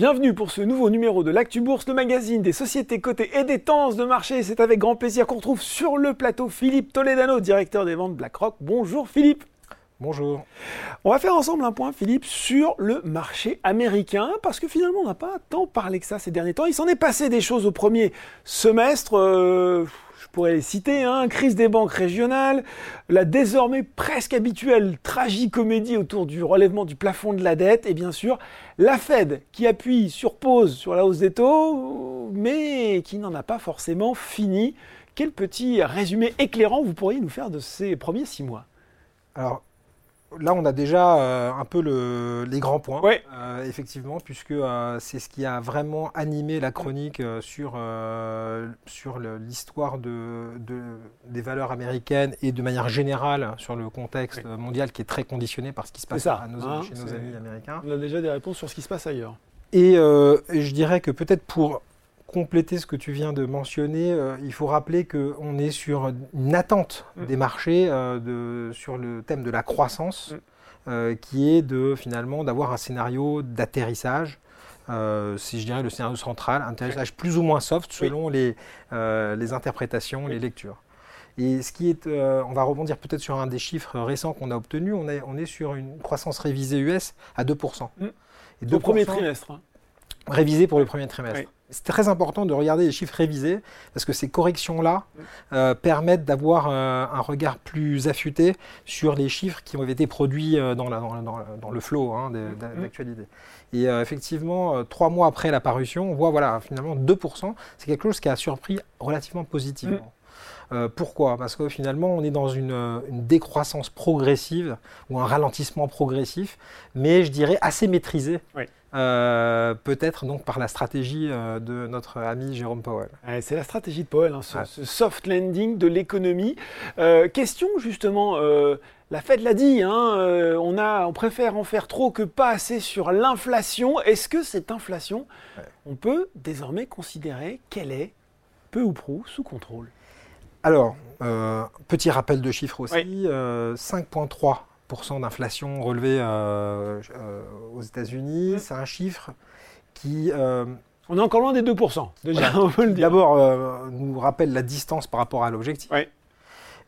Bienvenue pour ce nouveau numéro de l'Actu Bourse, le magazine des sociétés cotées et des tendances de marché. C'est avec grand plaisir qu'on retrouve sur le plateau Philippe Toledano, directeur des ventes BlackRock. Bonjour Philippe. Bonjour. On va faire ensemble un point, Philippe, sur le marché américain, parce que finalement, on n'a pas tant parlé que ça ces derniers temps. Il s'en est passé des choses au premier semestre. Euh, je pourrais les citer, hein, crise des banques régionales, la désormais presque habituelle tragicomédie autour du relèvement du plafond de la dette, et bien sûr la Fed qui appuie sur pause sur la hausse des taux, mais qui n'en a pas forcément fini. Quel petit résumé éclairant vous pourriez nous faire de ces premiers six mois? Alors, Là, on a déjà euh, un peu les grands points, euh, effectivement, puisque euh, c'est ce qui a vraiment animé la chronique sur, sur l'histoire de, des valeurs américaines et de manière générale sur le contexte mondial qui est très conditionné par ce qui se passe à nos, hein, chez nos amis américains. On a déjà des réponses sur ce qui se passe ailleurs. Et, et je dirais que peut-être pour compléter ce que tu viens de mentionner, euh, il faut rappeler qu'on est sur une attente mm. des marchés euh, de, sur le thème de la croissance, mm. euh, qui est de finalement d'avoir un scénario d'atterrissage. si je dirais le scénario central, un atterrissage plus ou moins soft selon les, les interprétations, les lectures. Et ce qui est, on va rebondir peut-être sur un des chiffres récents qu'on a obtenus, on est, on est sur une croissance révisée US à 2%. Mm. Et 2 premier trimestre. Hein. Révisé pour le premier trimestre. C'est très important de regarder les chiffres révisés parce que ces corrections-là euh, permettent d'avoir euh, un regard plus affûté sur les chiffres qui ont été produits euh, dans, dans, le flot hein, mm-hmm. d'actualité. Et effectivement, trois mois après la parution, on voit voilà, finalement 2%. C'est quelque chose qui a surpris relativement positivement. Mm. pourquoi? Parce que finalement, on est dans une, une, décroissance progressive ou un ralentissement progressif, mais je dirais assez maîtrisé. Oui. Euh, peut-être donc par la stratégie euh, de notre ami Jérôme Powell. c'est la stratégie de Powell, hein, ce, soft landing de l'économie. Euh, question justement, la Fed l'a dit, hein, on, a, on préfère en faire trop que pas assez sur l'inflation. Est-ce que cette inflation, on peut désormais considérer qu'elle est peu ou prou sous contrôle? Alors, petit rappel de chiffres aussi, 5,3% d'inflation relevée euh, euh, aux États-Unis. C'est un chiffre qui. Euh, on est encore loin des 2%, déjà, D'abord, nous rappelle la distance par rapport à l'objectif.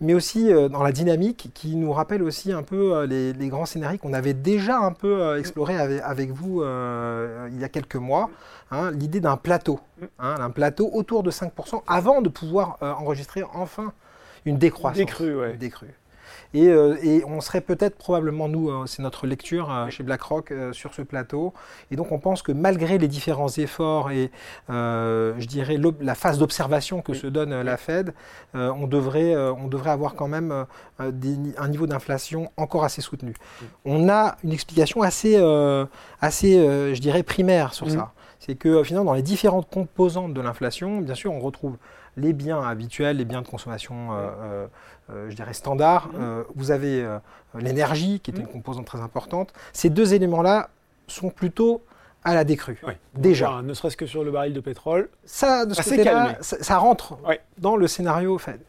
Mais aussi dans la dynamique qui nous rappelle aussi un peu les, grands scénarios qu'on avait déjà un peu exploré avec, vous il y a quelques mois. Hein, l'idée d'un plateau, hein, un plateau autour de 5% avant de pouvoir enregistrer enfin une décroissance. Décrue, ouais. Décrue. Euh, et, on serait peut-être probablement, nous, euh, c'est notre lecture euh, chez BlackRock sur ce plateau. Et donc on pense que malgré les différents efforts et je dirais la phase d'observation que se donne la Fed, on, devrait, on devrait avoir quand même un niveau d'inflation encore assez soutenu. On a une explication assez, assez je dirais, primaire sur ça. C'est que finalement, dans les différentes composantes de l'inflation, bien sûr, on retrouve les biens habituels, les biens de consommation, euh, euh, euh, je dirais, standards. Mhm. vous avez l'énergie, qui est une composante très importante. Ces deux éléments-là sont plutôt à la décrue. Déjà. ne serait-ce que sur le baril de pétrole. Ça, de ça, rentre dans le scénario Fed.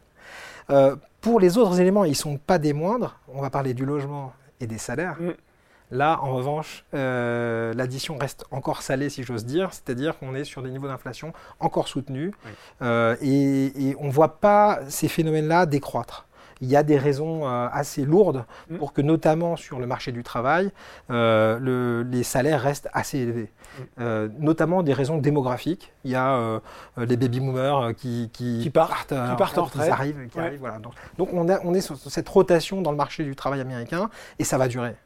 pour les autres éléments, ils ne sont pas des moindres. On va parler du logement et des salaires. Mhm. Là, en revanche, euh, l'addition reste encore salée, si j'ose dire, c'est-à-dire qu'on est sur des niveaux d'inflation encore soutenus euh, et, on ne voit pas ces phénomènes-là décroître. Il y a des raisons euh, assez lourdes mm. pour que, notamment sur le marché du travail, les salaires restent assez élevés. Mm. notamment des raisons démographiques. Il y a les baby-boomers qui, qui, partent, qui partent en retraite. Qui arrivent. Qui arrivent voilà. Donc, on, on est sur cette rotation dans le marché du travail américain et ça va durer.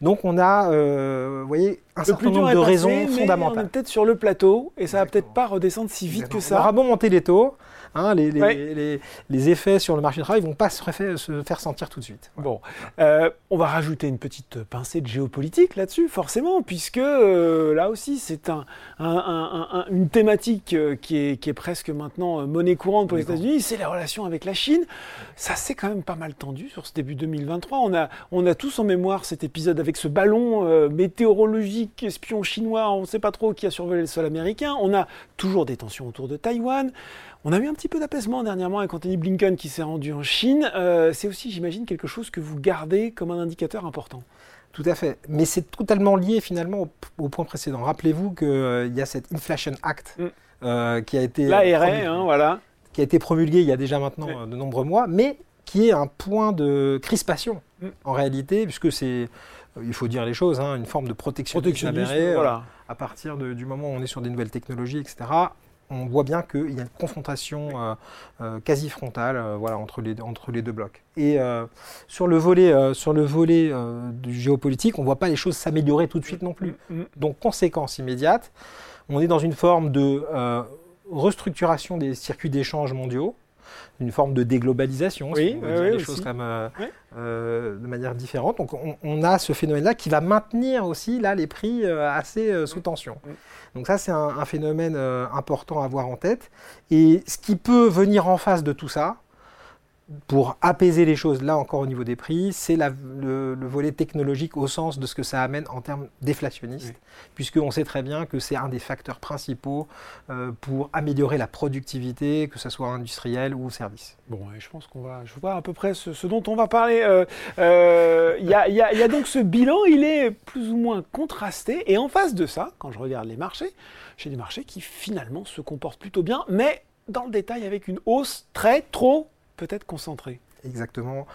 Donc on a, euh, vous voyez, un certain nombre de raisons fondamentales. on est peut-être sur le plateau et ça va peut-être pas redescendre si vite que ça. On aura beau monter les taux, Hein, les, les, effets sur le marché du travail ne vont pas se, se, faire sentir tout de suite. Bon, euh, on va rajouter une petite pincée de géopolitique là-dessus, forcément, puisque euh, là aussi, c'est un, une thématique euh, qui est, qui est, presque maintenant monnaie courante pour les États-Unis, c'est les relations avec la Chine. Ça s'est quand même pas mal tendu sur ce début 2023. On a, on a tous en mémoire cet épisode avec ce ballon météorologique espion chinois, on ne sait pas trop qui a survolé le sol américain. On a toujours des tensions autour de Taïwan. On a eu un petit peu d'apaisement dernièrement avec Anthony Blinken qui s'est rendu en Chine. Euh, c'est aussi, j'imagine, quelque chose que vous gardez comme un indicateur important. Tout à fait. Mais c'est totalement lié finalement au, point précédent. Rappelez-vous qu'il y a cette Inflation Act Mm. qui a été L'ARA, hein, voilà. qui a été promulguée il y a déjà maintenant euh, de nombreux mois, mais qui est un point de crispation Mm. en réalité, puisque c'est, euh, il faut dire les choses, hein, une forme de protectionnisme, Protectionnisme, avéré, euh, voilà. à partir de- du moment où on est sur des nouvelles technologies, etc. On voit bien qu'il y a une confrontation euh, euh, quasi frontale voilà, entre, les, entre les deux blocs. Et sur le volet, sur le volet du géopolitique, on ne voit pas les choses s'améliorer tout de suite non plus. Mm, mm. Donc, conséquence immédiate, on est dans une forme de restructuration des circuits d'échange mondiaux, une forme de déglobalisation, Oui, si on veut oui, dire oui, les aussi. choses comme, euh, euh, de manière différente. Donc, on, on a ce phénomène-là qui va maintenir aussi là, les prix euh, assez sous tension. Donc, ça, c'est un, un phénomène important à avoir en tête. Et ce qui peut venir en face de tout ça, pour apaiser les choses, là encore au niveau des prix, c'est le, le volet technologique au sens de ce que ça amène en termes déflationnistes, Oui. puisqu'on sait très bien que c'est un des facteurs principaux euh, pour améliorer la productivité, que ce soit industriel ou service. Bon, ouais, je pense qu'on va, je vois à peu près ce, ce dont on va parler. Euh, euh, Il y, a, y a donc ce bilan, il est plus ou moins contrasté. Et en face de ça, quand je regarde les marchés, j'ai des marchés qui finalement se comportent plutôt bien, mais dans le détail avec une hausse très, trop, peut-être concentrée. Exactement.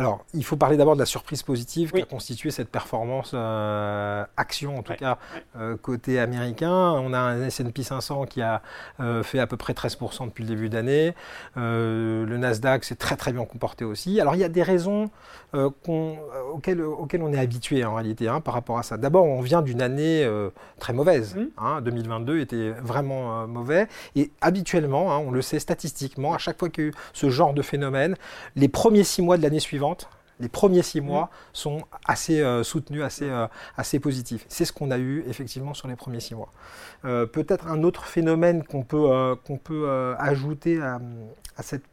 Alors, il faut parler d'abord de la surprise positive Oui. qui a constitué cette performance euh, action, en tout Ouais, cas euh, côté américain. On a un S&P 500 qui a euh, fait à peu près 13% depuis le début d'année. Le Nasdaq s'est très très bien comporté aussi. Alors, il y a des raisons auxquelles, auxquelles on est habitué en réalité hein, par rapport à ça. D'abord, on vient d'une année très mauvaise. Mhm. hein. 2022 était vraiment mauvais. Et habituellement, hein, on le sait statistiquement, à chaque fois qu'il y a eu ce genre de phénomène, les premiers six mois de l'année suivante, les premiers six mois sont assez euh, soutenus, assez, euh, assez positifs. C'est ce qu'on a eu effectivement sur les premiers six mois. Euh, Peut-être un autre phénomène qu'on peut, qu'on peut ajouter à, à cette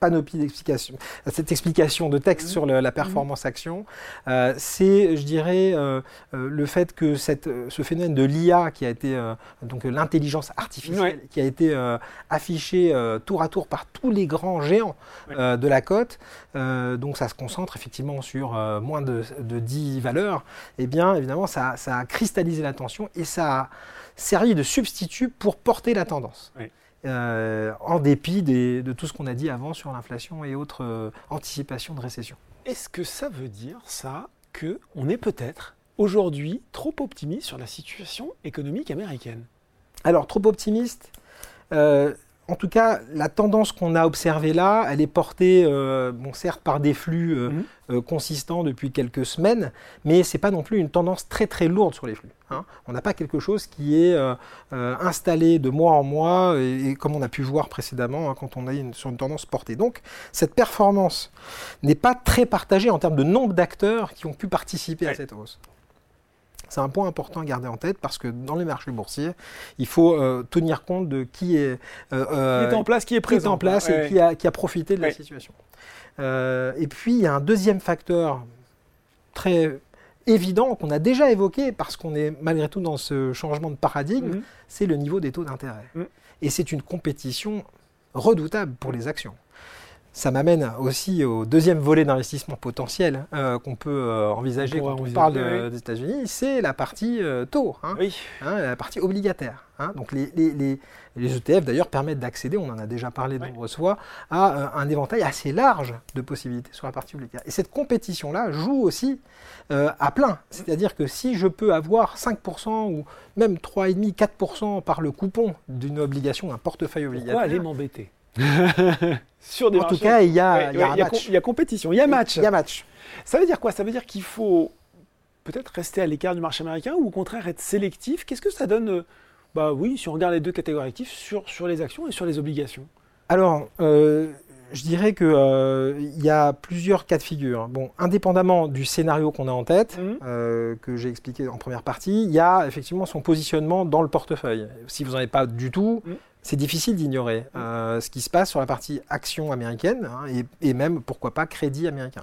panoplie d'explications, à cette explication de texte Mhm. sur le- la performance action, euh, c'est, je dirais, euh, euh, le fait que cette, euh, ce phénomène de l'IA, qui a été euh, donc euh, l'intelligence artificielle, Ouais. qui a été euh, affiché euh, tour à tour par tous les grands géants Ouais. euh, de la cote, euh, donc ça se concentre effectivement sur euh, moins de, de 10 valeurs, et bien évidemment ça, ça a cristallisé l'attention et ça a servi de substitut pour porter la tendance. Euh, en dépit des- de tout ce qu'on a dit avant sur l'inflation et autres euh, anticipations de récession. Est-ce que ça veut dire, ça, que on est peut-être aujourd'hui trop optimiste sur la situation économique américaine? Alors, trop optimiste euh, En tout cas, la tendance qu'on a observée là, elle est portée, euh, bon, certes, par des flux euh, Mhm. euh, consistants depuis quelques semaines, mais c'est pas non plus une tendance très très lourde sur les flux. hein. On n'a pas quelque chose qui est installé de mois en mois, et, et comme on a pu voir précédemment hein, quand on est sur une tendance portée. Donc, cette performance n'est pas très partagée en termes de nombre d'acteurs qui ont pu participer à cette hausse. C'est un point important à garder en tête parce que dans les marchés boursiers, il faut euh, tenir compte de qui est, euh, Qui est en place, qui est qui est présent en place Ouais. et qui a, qui a profité de la situation. Euh, et puis, il y a un deuxième facteur très évident qu'on a déjà évoqué parce qu'on est malgré tout dans ce changement de paradigme, Mhm. c'est le niveau des taux d'intérêt. Mhm. Et c'est une compétition redoutable pour les actions. Ça m'amène aussi au deuxième volet d'investissement potentiel hein, qu'on peut euh, envisager quand on parle oui. des États-Unis, c'est la partie euh, taux. hein Oui. hein, la partie obligataire. hein. Donc les, les- les- les ETF d'ailleurs permettent d'accéder, on en a déjà parlé de nombreuses fois, à euh, un éventail assez large de possibilités sur la partie obligataire. Et cette compétition-là joue aussi euh, à plein. C'est-à-dire que si je peux avoir 5% ou même 3,5, 4% par le coupon d'une obligation, d'un portefeuille Pourquoi obligataire, aller m'embêter? Sur des en tout cas, il y a, il ouais, y y compétition, il y a match. Il y a match. Ça veut dire quoi? Ça veut dire qu'il faut peut-être rester à l'écart du marché américain ou au contraire être sélectif? Qu'est-ce que ça donne euh, Bah oui, si on regarde les deux catégories actives, sur, sur les actions et sur les obligations? Alors, euh, je dirais que euh, il y a plusieurs cas de figure. Bon, indépendamment du scénario qu'on a en tête, Mhm. euh, que j'ai expliqué en première partie, il y a effectivement son positionnement dans le portefeuille. Si vous n'en avez pas du tout, Mhm. C'est difficile d'ignorer euh, ce qui se passe sur la partie action américaine hein, et, et même, pourquoi pas, crédit américain.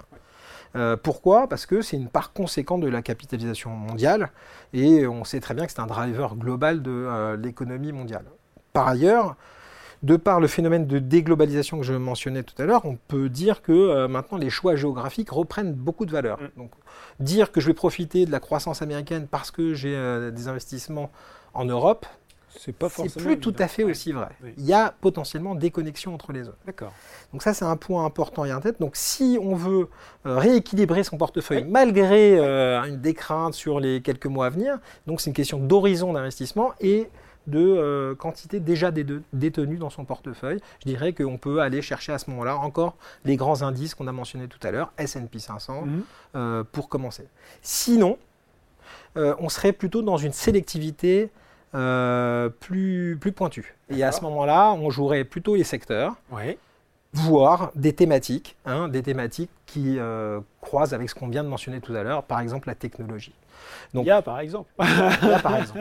Euh, pourquoi? Parce que c'est une part conséquente de la capitalisation mondiale et on sait très bien que c'est un driver global de euh, l'économie mondiale. Par ailleurs, de par le phénomène de déglobalisation que je mentionnais tout à l'heure, on peut dire que euh, maintenant les choix géographiques reprennent beaucoup de valeur. Mm. Donc, dire que je vais profiter de la croissance américaine parce que j'ai euh, des investissements en Europe, C'est pas forcément. plus tout à fait aussi vrai. Oui. Il y a potentiellement des connexions entre les zones. D'accord. Donc ça, c'est un point important à y en tête. Donc si on veut euh, rééquilibrer son portefeuille Oui. malgré euh, une décrainte sur les quelques mois à venir, donc c'est une question d'horizon d'investissement et de euh, quantité déjà dé- détenue dans son portefeuille. Je dirais qu'on peut aller chercher à ce moment-là encore les grands indices qu'on a mentionnés tout à l'heure, S&P 500, Mhm. euh, pour commencer. Sinon, on serait plutôt dans une sélectivité euh, plus, plus pointue. Et à ce moment-là, on jouerait plutôt les secteurs voire des thématiques, hein, des thématiques qui euh, croisent avec ce qu'on vient de mentionner tout à l'heure, par exemple la technologie. Donc- Il y a par exemple. Là, par exemple,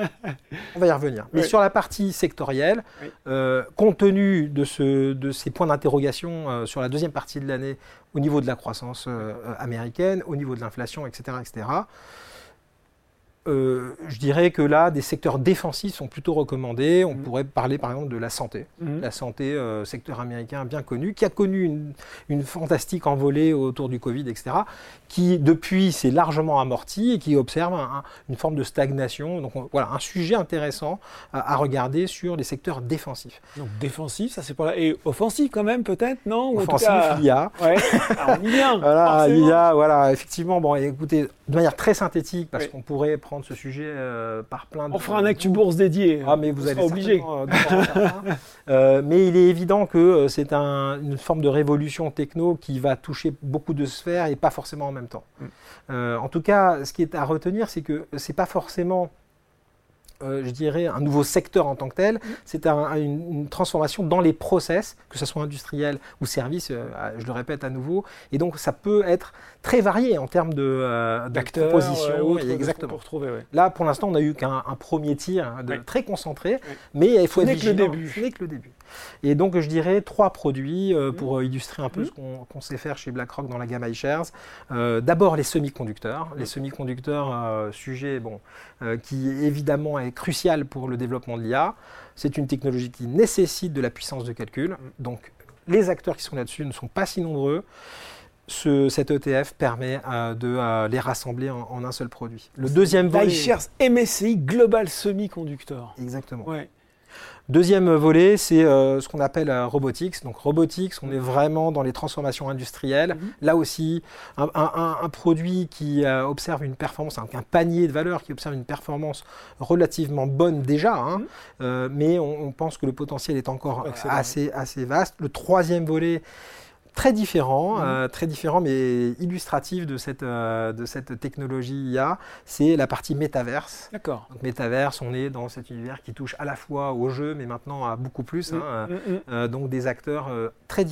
on va y revenir. Mais Oui. sur la partie sectorielle, Oui. euh, compte tenu de, ce- de ces points d'interrogation euh, sur la deuxième partie de l'année au niveau de la croissance euh, américaine, au niveau de l'inflation, etc., etc., euh, je dirais que là, des secteurs défensifs sont plutôt recommandés. On Mhm. pourrait parler par exemple de la santé. Mhm. La santé, euh, secteur américain bien connu, qui a connu une, une fantastique envolée autour du Covid, etc., qui depuis s'est largement amorti et qui observe un- un- une forme de stagnation. Donc on- voilà, un sujet intéressant à, à regarder sur les secteurs défensifs. Donc défensif, ça c'est pas là. Et offensif quand même peut-être, non? Offensif, cas- il y a. Ouais. Ah, on y vient. Voilà, forcément. il y a, voilà, effectivement, bon, écoutez, de manière très synthétique, parce Oui. qu'on pourrait prendre ce sujet euh, par plein de. On fera un actu bourse dédié. Ah, mais vous allez obligé. euh, un. Euh, mais il est évident que c'est un- une forme de révolution techno qui va toucher beaucoup de sphères et pas forcément en même temps. Mm. En tout cas, ce qui est à retenir, c'est que c'est pas forcément euh, je dirais, un nouveau secteur en tant que tel. C'est un- une, une transformation dans les process, que ce soit industriel ou service, euh, je le répète à nouveau. Et donc, ça peut être très varié en termes de, euh, D'acteurs, propositions. exactement. ouais. Là, pour l'instant, on n'a eu qu'un un premier tir hein, de- Ouais. très concentré, Ouais. mais il faut Ce être n'est que le début. Ce n'est que le début. Et donc, je dirais trois produits euh, Mhm. pour illustrer un peu Mhm. ce qu'on qu'on sait faire chez BlackRock dans la gamme iShares. Euh, D'abord, les semi-conducteurs. Les semi-conducteurs, euh, sujet bon, qui évidemment est crucial pour le développement de l'IA. C'est une technologie qui nécessite de la puissance de calcul. Mhm. Donc, les acteurs qui sont là-dessus ne sont pas si nombreux. Ce- cet ETF permet euh, de euh, les rassembler en, en un seul produit. Le deuxième volet. MSCI Global Semiconductor. Exactement. Ouais. Deuxième volet, c'est euh, ce qu'on appelle euh, robotics. Donc robotics, on est vraiment dans les transformations industrielles. Mhm. Là aussi, un, un- un- un produit qui euh, observe une performance, un, un panier de valeurs qui observe une performance relativement bonne déjà, hein. Mhm. Mais on, on pense que le potentiel est encore assez, assez vaste. Le troisième volet, très différent, Mhm. euh, très différent, mais illustratif de cette, euh, de cette technologie IA, c'est la partie métaverse. D'accord. Donc Metaverse, on est dans cet univers qui touche à la fois au jeu, mais maintenant à beaucoup plus. hein, euh, Mm, mm, donc des acteurs très,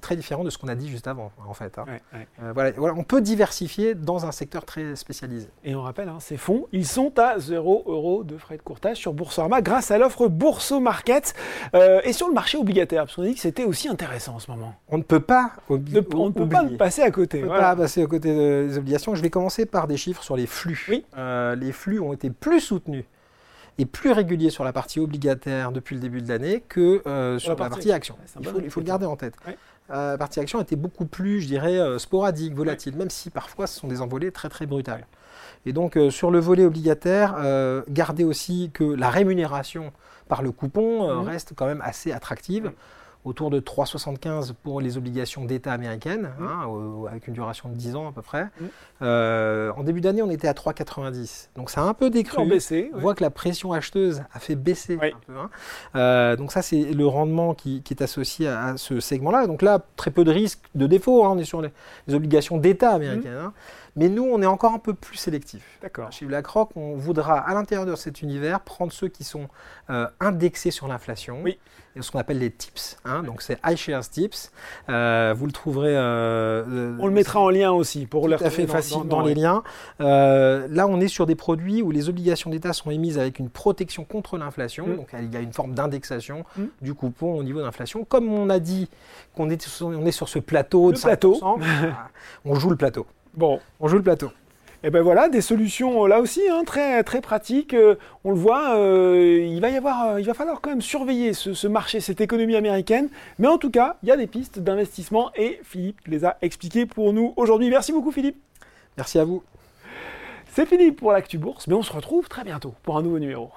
très différents de ce qu'on a dit juste avant, en fait. hein. ouais, ouais. Voilà, voilà, on peut diversifier dans un secteur très spécialisé. Et on rappelle, hein, ces fonds, ils sont à 0 euros de frais de courtage sur Boursorama grâce à l'offre Bourso Market euh, et sur le marché obligataire, parce qu'on a dit que c'était aussi intéressant en ce moment. On ne peut pas, Ne- on ne peut pas passer à côté. On ne peut voilà. pas passer aux côtés de- des obligations. Je vais commencer par des chiffres sur les flux. Oui. Euh, les flux ont été plus soutenus et plus réguliers sur la partie obligataire depuis le début de l'année que euh, sur la partie partie action. Ouais, il, faut, il faut le garder en tête. Ouais. Euh, la partie action était beaucoup plus, je dirais, sporadique, volatile, même si parfois ce sont des envolées très très brutales. Et donc sur le volet obligataire, gardez aussi que la rémunération par le coupon Mhm. reste quand même assez attractive. Autour de 3,75 pour les obligations d'État américaines, hein, avec une duration de 10 ans à peu près. Mhm. Euh, en début d'année, on était à 3,90. Donc ça a un peu décru. baissé. On ouais. voit que la pression acheteuse a fait baisser Oui. un peu. hein. Euh, donc ça, c'est le rendement qui, qui est associé à, à ce segment-là. Donc là, très peu de risques de défaut. hein. On est sur les, les obligations d'État américaines. Mhm. Mais nous, on est encore un peu plus sélectif. D'accord. Chez BlackRock, on voudra, à l'intérieur de cet univers, prendre ceux qui sont euh, indexés sur l'inflation. Oui. Et ce qu'on appelle les tips. hein. Donc c'est iShares Tips. Euh, vous le trouverez. euh, On le mettra en lien aussi pour le retrouver dans- facile dans- dans, les ouais. liens. Là, on est sur des produits où les obligations d'État sont émises avec une protection contre l'inflation. Mm. Donc, il y a une forme d'indexation Mm. du coupon au niveau d'inflation. Comme on a dit qu'on est, sur- on est sur ce plateau Le de 5%, plateau. on joue le plateau. Bon, On joue le plateau. Et ben voilà, des solutions là aussi hein, très très pratiques. Euh, on le voit, euh, il va y avoir, euh, il va falloir quand même surveiller ce, ce, marché, cette économie américaine. Mais en tout cas, il y a des pistes d'investissement et Philippe les a expliquées pour nous aujourd'hui. Merci beaucoup Philippe. Merci à vous. C'est fini pour l'actu bourse, mais on se retrouve très bientôt pour un nouveau numéro.